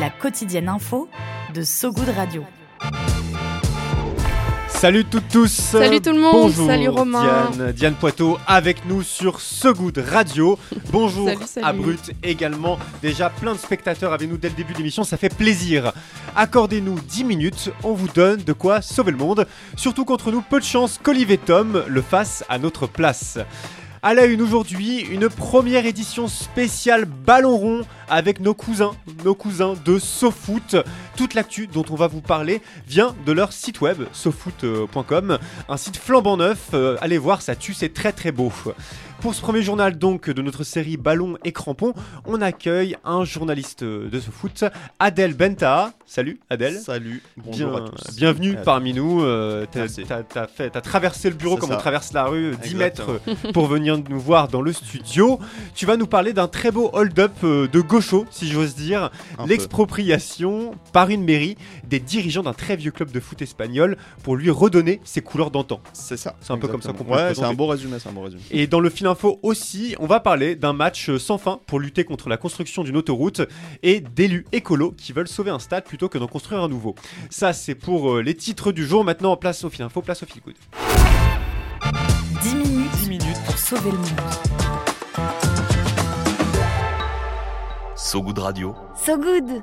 La quotidienne info de So Good Radio. Salut toutes tous Salut tout le monde Bonjour Salut Romain Diane, Diane Poitot avec nous sur So Good Radio. Bonjour Salut, salut. à Brut également. Déjà plein de spectateurs avec nous dès le début de l'émission, ça fait plaisir. Accordez-nous 10 minutes, on vous donne de quoi sauver le monde. Surtout contre nous, peu de chance qu'Olivier Tom le fasse à notre place. À la une aujourd'hui, une première édition spéciale ballon rond avec nos cousins, nos cousins de SoFoot. Toute l'actu dont on va vous parler vient de leur site web sofoot.com, un site flambant neuf. Euh, allez voir, ça tue, c'est très très beau. Pour ce premier journal donc de notre série Ballon et crampons, on accueille un journaliste de ce foot, Adèle Benta. Salut Adèle. Salut, bonjour Bien- à tous. Bienvenue Euh, parmi nous. Euh, t'as, Merci. t'as- t'as fait- t'as traversé le bureau C'est comme ça. on traverse la rue, 10 Exactement. mètres pour venir nous voir dans le studio. Tu vas nous parler d'un très beau hold-up euh, de gaucho, si j'ose dire. Un peu. L'expropriation par une mairie des dirigeants d'un très vieux club de foot espagnol pour lui redonner ses couleurs d'antan. C'est ça. C'est un peu comme ça qu'on peut Ouais, le c'est un beau résumé, c'est un bon résumé. Et dans le fil info aussi, on va parler d'un match euh, sans fin pour lutter contre la construction d'une autoroute et d'élus écolos qui veulent sauver un stade plutôt que d'en construire un nouveau. Ça, c'est pour euh, les titres du jour. Maintenant, place au fil info, place au fil good. 10 minutes, 10 minutes. pour sauver le monde. So Good Radio. So Good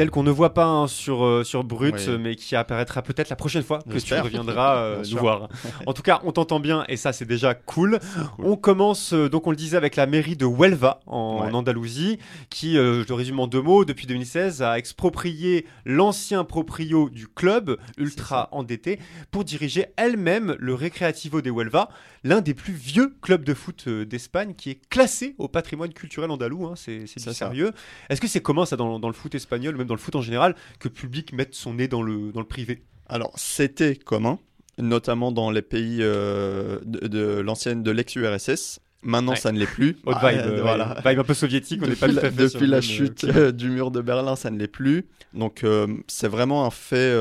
D'elle qu'on ne voit pas hein, sur, euh, sur Brut, Oui. mais qui apparaîtra peut-être la prochaine fois que tu reviendras euh, nous voir. En tout cas, on t'entend bien et ça, c'est déjà cool. On commence, euh, donc on le disait, avec la mairie de Huelva en, Ouais. Andalousie, qui, euh, je le résume en deux mots, depuis 2016, a exproprié l'ancien proprio du club, ultra endetté, pour diriger elle-même le Recreativo de Huelva, l'un des plus vieux clubs de foot euh, d'Espagne, qui est classé au patrimoine culturel andalou. hein, c'est ça. sérieux. Est-ce que c'est commun ça dans, dans le foot espagnol, même dans le foot en général, que le public mette son nez dans le, dans le privé? Alors, c'était commun, notamment dans les pays euh, de, l'ancienne, de l'ex-URSS. Maintenant, Ouais. ça ne l'est plus. Haute Ah, vibe, euh, euh, voilà. vibe un peu soviétique, on n'est pas Depuis tout à la, fait depuis la chute euh, du mur de Berlin, ça ne l'est plus. Donc, euh, c'est vraiment un fait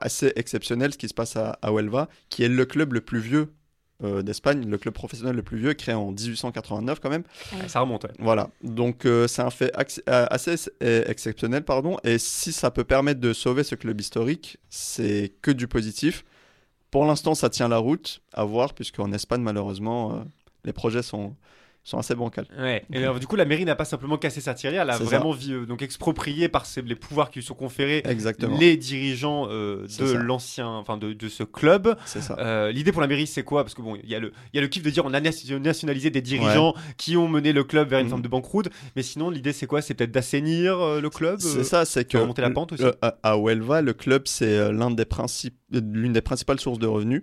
assez exceptionnel ce qui se passe à, à Huelva, qui est le club le plus vieux euh, d'Espagne, le club professionnel le plus vieux, créé en 1889 quand même. ouais, ça remonte. ouais. Voilà, donc euh, c'est un fait euh, assez ex- exceptionnel, pardon, et si ça peut permettre de sauver ce club historique, c'est que du positif. Pour l'instant, ça tient la route, à voir, puisqu'en Espagne, malheureusement, euh, les projets sont, sont assez bancals. Ouais. Et alors, du coup, la mairie n'a pas simplement cassé sa tirelire, elle a vraiment euh, donc exproprié par ses- les pouvoirs qui lui sont conférés Exactement, les dirigeants euh, de l'ancien, enfin de, de ce club. Euh, L'idée pour la mairie, c'est quoi? Parce que bon, il y a le, il y a le kiff de dire on a nation- nationalisé des dirigeants qui ont mené le club vers une Mhm. forme de banqueroute, mais sinon l'idée c'est quoi? C'est peut-être d'assainir euh, le club. C'est ça, c'est que remonter la pente aussi. euh, à, Huelva, le club, c'est des l'une des principales sources de revenus.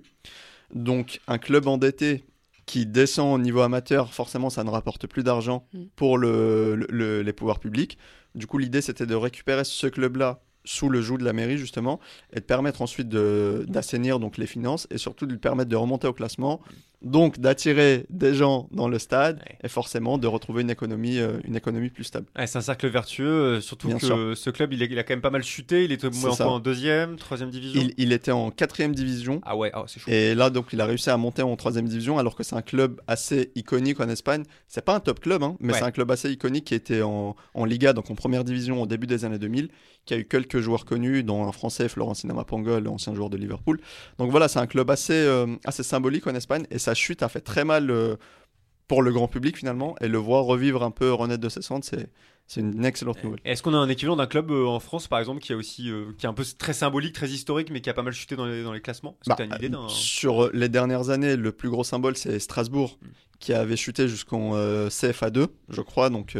Donc, un club endetté qui descend au niveau amateur, forcément, ça ne rapporte plus d'argent Mm. pour le, le- le- les pouvoirs publics. Du coup, l'idée, c'était de récupérer ce club-là sous le joug de la mairie, justement, et de permettre ensuite d'assainir donc les finances et surtout de lui permettre de remonter au classement. Donc, d'attirer des gens dans le stade Ouais. et forcément de retrouver une économie, euh, une économie plus stable. Ouais, c'est un cercle vertueux, euh, surtout Bien que sûr. ce club il, a quand même pas mal chuté, il était en, ça. en deuxième, troisième division. Il, il était en quatrième division. Ah ouais, ah, c'est chaud. Et là, donc, il a réussi à monter en troisième division, alors que c'est un club assez iconique en Espagne. C'est pas un top club, hein, mais Ouais. c'est un club assez iconique qui était en, en Liga, donc en première division au début des années 2000, qui a eu quelques joueurs connus, dont un Français, Florentino Mapangol, ancien joueur de Liverpool. Donc voilà, c'est un club assez, euh, assez symbolique en Espagne, et sa chute a fait très mal euh, pour le grand public finalement, et le voir revivre un peu, renaître de ses cendres, c'est c'est une excellente nouvelle. Est-ce qu'on a un équivalent d'un club euh, en France, par exemple, qui a aussi, euh, qui est un peu très symbolique, très historique, mais qui a pas mal chuté dans les, dans les classements? Bah, que t'as une idée d'un Sur les dernières années, le plus gros symbole, c'est Strasbourg, Mm. qui avait chuté jusqu'en euh, CFA2, je crois, donc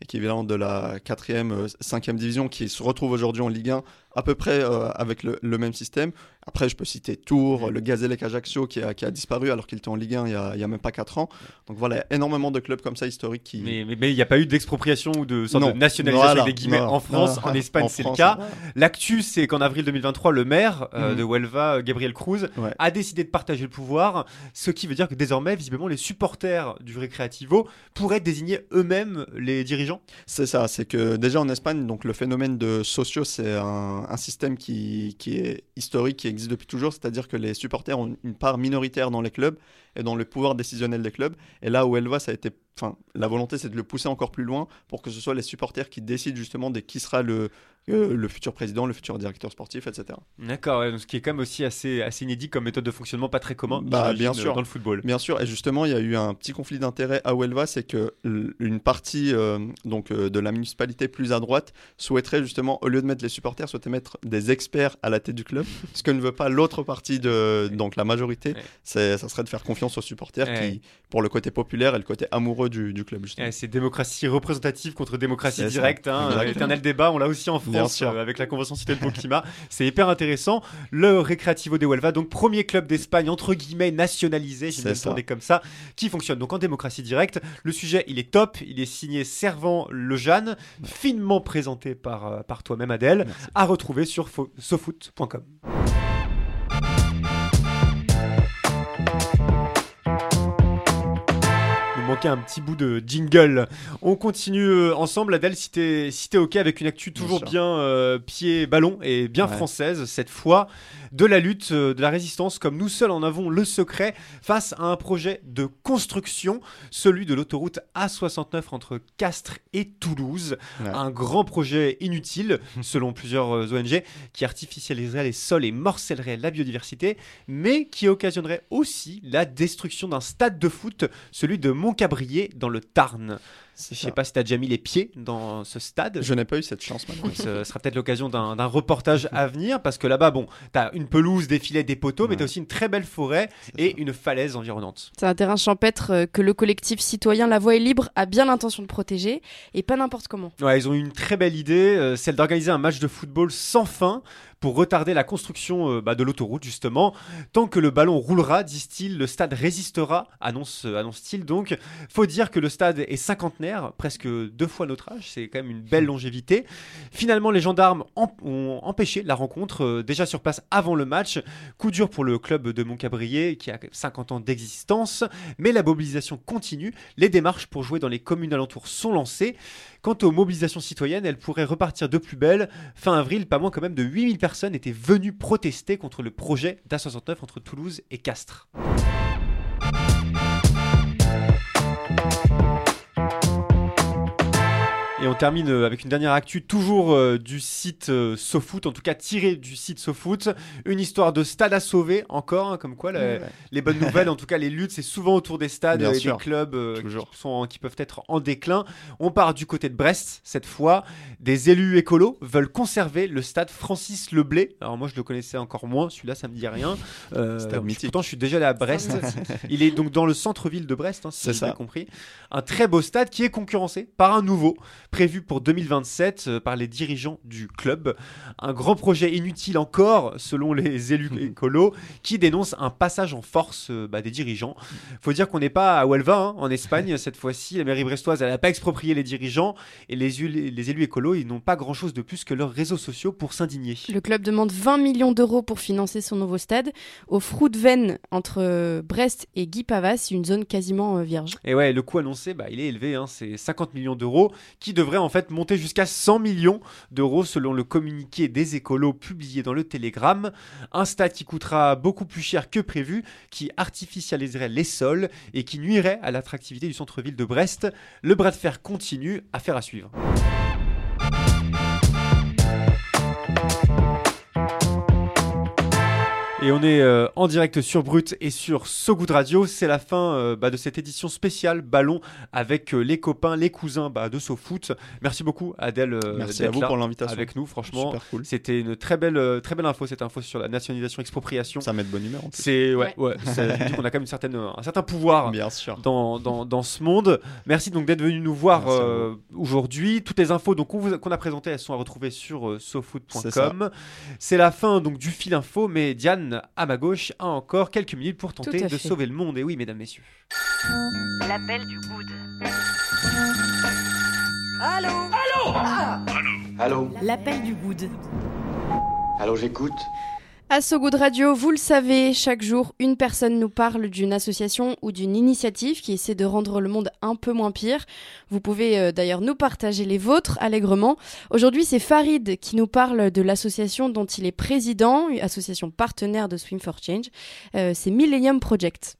équivalent de la 4e, 5e division, qui se retrouve aujourd'hui en Ligue 1 à peu près euh, avec le, le même système. Après, je peux citer Tours, le Gazélec Ajaccio qui a, qui a disparu alors qu'il était en Ligue 1 il y a, même pas 4 ans. Donc voilà, énormément de clubs comme ça historiques qui. Mais il n'y a pas eu d'expropriation ou de sorte Non. de nationalisation Voilà. avec des guillemets Non. en France. Non. En Espagne, c'est le cas. L'actu, c'est qu'en avril 2023, le maire euh, Mhm. de Huelva, euh, Gabriel Cruz, Ouais. a décidé de partager le pouvoir, ce qui veut dire que désormais, visiblement, les supporters du Recreativo pourraient désigner eux-mêmes les dirigeants. C'est ça, c'est que déjà en Espagne, donc le phénomène de sociaux, c'est un, un système qui, qui est historique, qui existe depuis toujours, c'est-à-dire que les supporters ont une part minoritaire dans les clubs et dans le pouvoir décisionnel des clubs. Et là où Elva, ça a été, enfin, la volonté, c'est de le pousser encore plus loin pour que ce soit les supporters qui décident justement de qui sera le, euh, le futur président, le futur directeur sportif, etc. D'accord, ouais, ce qui est quand même aussi assez, assez inédit comme méthode de fonctionnement, pas très commun Bah, j'imagine, bien sûr. dans le football. Bien sûr, et justement, il y a eu un petit conflit d'intérêts à Huelva, c'est que une partie euh, donc euh, de la municipalité plus à droite souhaiterait justement, au lieu de mettre les supporters, souhaiter mettre des experts à la tête du club, ce que ne veut pas l'autre partie de donc la majorité. Ouais. Ça serait de faire confiance aux supporters Ouais. qui, pour le côté populaire et le côté amoureux du, du club justement. Ouais, c'est démocratie représentative contre démocratie directe. Hein, l'éternel débat, on l'a aussi en France euh, avec la Convention citoyenne pour le climat. C'est hyper intéressant. Le Recreativo de Huelva, donc premier club d'Espagne, entre guillemets, nationalisé, j'ai C'est même tourné comme ça, qui fonctionne donc en démocratie directe. Le sujet, il est top. Il est signé Servant Lejeanne, finement présenté par, euh, par toi-même, Adèle, Merci. à retrouver sur fo- sofoot.com. un petit bout de jingle. On continue euh, ensemble, Adèle, si t'es si ok avec une actu toujours bien euh, pied ballon et bien Ouais. française cette fois, de la lutte, euh, de la résistance, comme nous seuls en avons le secret face à un projet de construction, celui de l'autoroute A69 entre Castres et Toulouse. Ouais. Un grand projet inutile, selon plusieurs ONG, qui artificialiserait les sols et morcellerait la biodiversité, mais qui occasionnerait aussi la destruction d'un stade de foot, celui de Montcabrier dans le Tarn. Je ça. sais pas si tu as déjà mis les pieds dans ce stade. Je n'ai pas eu cette chance malheureusement. Ce sera peut-être l'occasion d'un reportage à venir parce que là-bas, bon, t'as une pelouse, des filets, des poteaux, mais Ouais. t'as aussi une très belle forêt et ça. une falaise environnante. C'est un terrain champêtre euh, que le collectif citoyen La Voix est libre a bien l'intention de protéger et pas n'importe comment. Ouais, ils ont eu une très belle idée, euh, celle d'organiser un match de football sans fin pour retarder la construction euh, bah, de l'autoroute justement. Tant que le ballon roulera, disent-ils, le stade résistera, annonce, annonce-t-il donc. Faut dire que le stade est presque deux fois notre âge, c'est quand même une belle longévité. Finalement, les gendarmes ont empêché la rencontre euh, déjà sur place avant le match. Coup dur pour le club de Montcabrier qui a 50 ans d'existence, mais la mobilisation continue. Les démarches pour jouer dans les communes alentours sont lancées. Quant aux mobilisations citoyennes, elles pourraient repartir de plus belle. Fin avril, pas moins quand même de 8000 personnes étaient venues protester contre le projet d'A69 entre Toulouse et Castres. Et on termine euh, avec une dernière actu, toujours euh, du site euh, SoFoot, en tout cas tiré du site SoFoot. Une histoire de stade à sauver, encore, hein, comme quoi la- Ouais. les bonnes nouvelles, en tout cas les luttes, c'est souvent autour des stades Bien et sûr. des clubs euh, qui, sont, qui peuvent être en déclin. On part du côté de Brest cette fois. Des élus écolos veulent conserver le stade Francis Leblé. Alors moi je le connaissais encore moins, celui-là ça me dit rien. Euh, Stade mythique. pourtant je suis déjà allé à Brest. Il est donc dans le centre-ville de Brest, hein, si j'ai compris. Un très beau stade qui est concurrencé par un nouveau, prévu pour 2027 euh, par les dirigeants du club. Un grand projet inutile encore, selon les élus écolos, qui dénoncent un passage en force euh, bah, des dirigeants. Faut dire qu'on n'est pas à Huelva, hein, en Espagne, cette fois-ci. La mairie brestoise, elle n'a pas exproprié les dirigeants, et les, élus- les élus écolos, ils n'ont pas grand-chose de plus que leurs réseaux sociaux pour s'indigner. Le club demande 20 millions d'euros pour financer son nouveau stade au Fruitven entre euh, Brest et Guy Pavas, une zone quasiment euh, vierge. Et ouais, le coût annoncé, bah, il est élevé, hein, c'est 50 millions d'euros, qui devrait en fait monter jusqu'à 100 millions d'euros selon le communiqué des écolos publié dans le Télégramme. Un stade qui coûtera beaucoup plus cher que prévu, qui artificialiserait les sols et qui nuirait à l'attractivité du centre-ville de Brest. Le bras de fer continue, affaire à suivre. Et on est euh, en direct sur Brut et sur So Good Radio. C'est la fin euh, bah, de cette édition spéciale ballon avec euh, les copains, les cousins bah, de SoFoot. Merci beaucoup Adèle euh, Merci à d'être vous là pour l'invitation. avec nous. Franchement, cool. c'était une très belle, euh, très belle info. Cette info sur la nationalisation expropriation. Ça met de bonne humeur. C'est ouais, ouais. ça dit qu'on a quand même une certaine, un certain pouvoir Bien sûr. dans, dans, dans ce monde. Merci donc d'être venu nous voir euh, aujourd'hui. Toutes les infos donc qu'on a présentées, elles sont à retrouver sur euh, sofoot.com. C'est la fin donc du fil info, mais Diane à ma gauche a encore quelques minutes pour tenter de fait. sauver le monde. Et oui, mesdames, messieurs. L'appel du good. Allô L'appel du good. Allô, j'écoute À So Good Radio, vous le savez, chaque jour, une personne nous parle d'une association ou d'une initiative qui essaie de rendre le monde un peu moins pire. Vous pouvez euh, d'ailleurs nous partager les vôtres allègrement. Aujourd'hui, c'est Farid qui nous parle de l'association dont il est président, association partenaire de Swim for Change. Euh, c'est Millennium Project.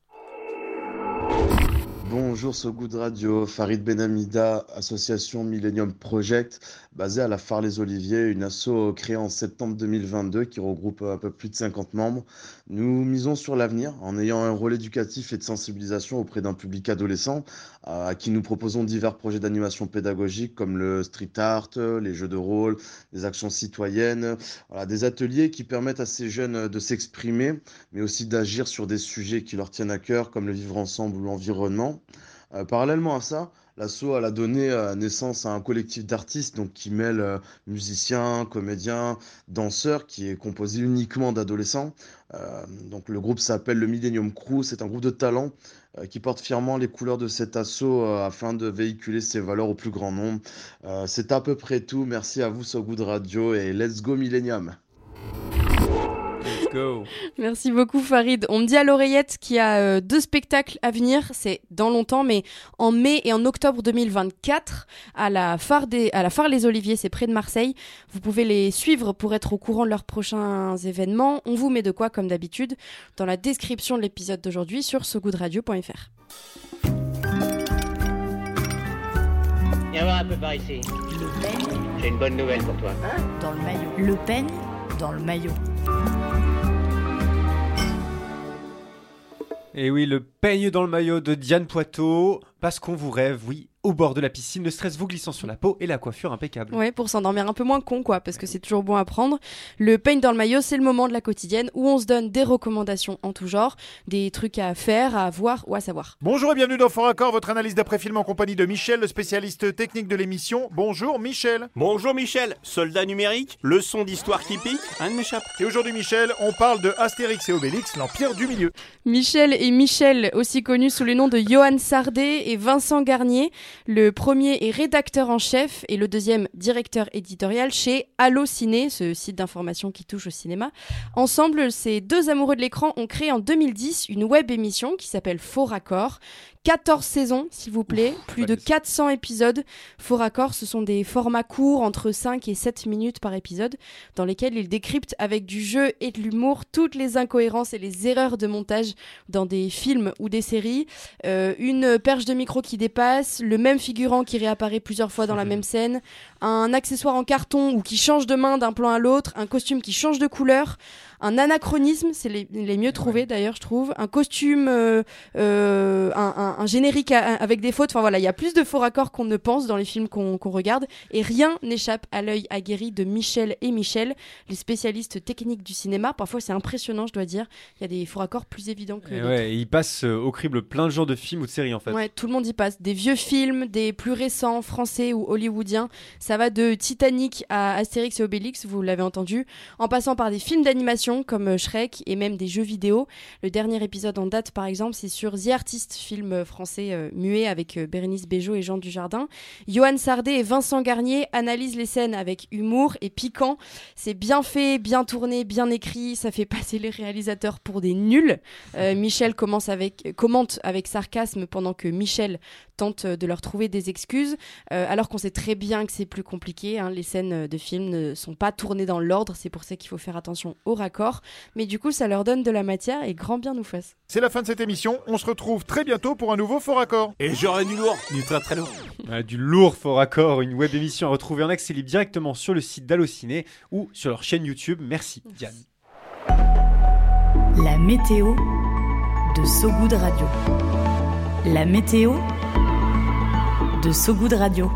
Bonjour So Good Radio, Farid Benamida, association Millennium Project, basée à la Phare-les-Oliviers, une asso créée en septembre 2022 qui regroupe un peu plus de 50 membres. Nous misons sur l'avenir en ayant un rôle éducatif et de sensibilisation auprès d'un public adolescent à qui nous proposons divers projets d'animation pédagogique comme le street art, les jeux de rôle, des actions citoyennes, voilà, des ateliers qui permettent à ces jeunes de s'exprimer, mais aussi d'agir sur des sujets qui leur tiennent à cœur comme le vivre ensemble ou l'environnement. Euh, parallèlement à ça, l'asso a donné euh, naissance à un collectif d'artistes qui mêle euh, musiciens, comédiens, danseurs, qui est composé uniquement d'adolescents. Donc le groupe s'appelle le Millennium Crew. C'est un groupe de talents euh, qui porte fièrement les couleurs de cet euh, afin de véhiculer ses valeurs au plus grand nombre. C'est à peu près tout. Merci à vous, So Good Radio et let's go Millennium. Go. Merci beaucoup Farid. On me dit à l'oreillette qu'il y a euh, deux spectacles à venir, c'est dans longtemps, mais en mai et en octobre 2024 à la Phare, des, à la Phare les Oliviers, c'est près de Marseille. Vous pouvez les suivre pour être au courant de leurs prochains événements. On vous met de quoi comme d'habitude dans la description de l'épisode d'aujourd'hui sur sogoodradio.fr. Viens voir un peu par ici. Le peigne J'ai une bonne nouvelle pour toi. dans le maillot. Le peigne dans le maillot. Et oui, le peigne dans le maillot de Diane Poitot, parce qu'on vous rêve, oui, au bord de la piscine, le stress vous glissant sur la peau et la coiffure impeccable. Ouais, pour s'endormir un peu moins con, quoi, parce que c'est toujours bon à prendre. Le peigne dans le maillot, c'est le moment de la quotidienne où on se donne des recommandations en tout genre, des trucs à faire, à voir ou à savoir. Bonjour et bienvenue dans Fort Accord, votre analyse d'après-film en compagnie de Michel, le spécialiste technique de l'émission. Bonjour Michel. Bonjour Michel, soldat numérique, leçon d'histoire qui pique, un de m'échappe. Et aujourd'hui Michel, on parle de Astérix et Obélix, l'Empire du Milieu. Michel et Michel, aussi connus sous les noms de Johan Sardet et Vincent Garnier. Le premier est rédacteur en chef et le deuxième directeur éditorial chez Allociné, ce site d'information qui touche au cinéma. Ensemble, ces deux amoureux de l'écran ont créé en 2010 une web émission qui s'appelle Faux Raccord. 14 saisons, s'il vous plaît, plus de 400 épisodes. Faux Raccord, ce sont des formats courts entre 5 et 7 minutes par épisode, dans lesquels ils décryptent avec du jeu et de l'humour toutes les incohérences et les erreurs de montage dans des films ou des séries. Euh, une perche de micro qui dépasse, le même figurant qui réapparaît plusieurs fois dans la même scène, un accessoire en carton ou qui change de main d'un plan à l'autre, un costume qui change de couleur, un anachronisme, c'est les, les mieux trouvés d'ailleurs, je trouve, un costume, euh, euh, un, un- un générique à- avec des fautes. Enfin voilà, il y a plus de faux raccords qu'on ne pense dans les films qu'on regarde, et rien n'échappe à l'œil aguerri de Michel et Michel, les spécialistes techniques du cinéma. Parfois, c'est impressionnant, je dois dire. Il y a des faux raccords plus évidents que Et ouais, et il passe euh, au crible plein de genres de films ou de séries en fait. Ouais, tout le monde y passe. Des vieux films, des plus récents, français ou hollywoodiens. Ça va de Titanic à Astérix et Obélix, vous l'avez entendu, en passant par des films d'animation comme euh, Shrek et même des jeux vidéo. Le dernier épisode en date, par exemple, c'est sur The Artist, film euh, français euh, muet avec Bérénice Bejo et Jean Dujardin. Johan Sardet et Vincent Garnier analysent les scènes avec humour et piquant. C'est bien fait, bien tourné, bien écrit. Ça fait passer les réalisateurs pour des nuls. Michel commence avec, commente avec sarcasme pendant que Michel tente de leur trouver des excuses, alors qu'on sait très bien que c'est plus compliqué. hein. Les scènes de film ne sont pas tournées dans l'ordre, c'est pour ça qu'il faut faire attention au raccord. Mais du coup, ça leur donne de la matière et grand bien nous fasse. C'est la fin de cette émission, on se retrouve très bientôt pour un nouveau Fort Accord. Et j'aurai du lourd, du très très lourd. Du lourd fort raccord, une web émission à retrouver en accès libre directement sur le site d'Allociné ou sur leur chaîne YouTube. Merci Diane. La météo de Sogoud Radio. La météo de Sogoud Radio.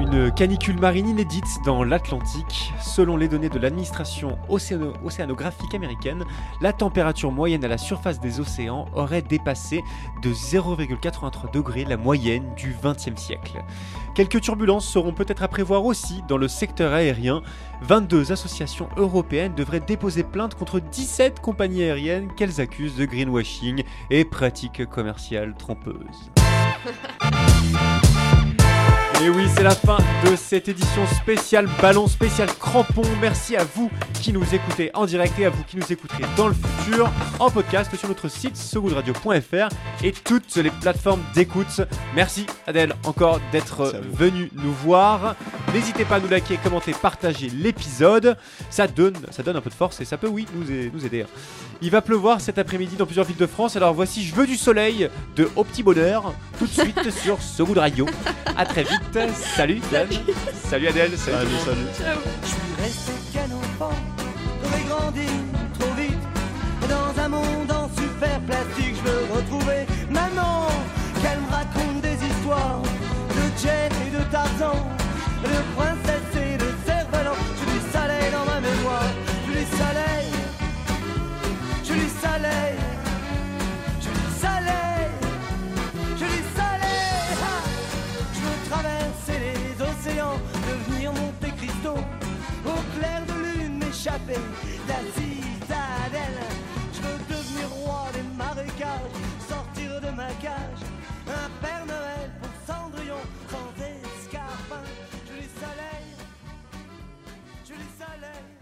Une canicule marine inédite dans l'Atlantique. Selon les données de l'administration océano- océanographique américaine, la température moyenne à la surface des océans aurait dépassé de 0,83 degrés la moyenne du XXe siècle. Quelques turbulences seront peut-être à prévoir aussi dans le secteur aérien. 22 associations européennes devraient déposer plainte contre 17 compagnies aériennes qu'elles accusent de greenwashing et pratiques commerciales trompeuses. Et oui, c'est la fin de cette édition spéciale Ballon, spécial Crampon. Merci à vous qui nous écoutez en direct et à vous qui nous écouterez dans le futur en podcast sur notre site segoudradio.fr et toutes les plateformes d'écoute. Merci Adèle encore d'être venu nous voir. N'hésitez pas à nous liker, commenter, partager l'épisode. Ça donne, ça donne un peu de force et ça peut, oui, nous, aider. Il va pleuvoir cet après-midi dans plusieurs villes de France. Alors voici Je veux du soleil de Au Petit Bonheur tout de suite sur So Good Radio. À très vite. Salut Dan. Salut Adèle. Salut. tout le monde. Je suis resté qu'un enfant, la citadelle. Je veux devenir roi des marécages, sortir de ma cage. Un Père Noël pour Cendrillon, sans escarpin. Je les soleil, je les soleil.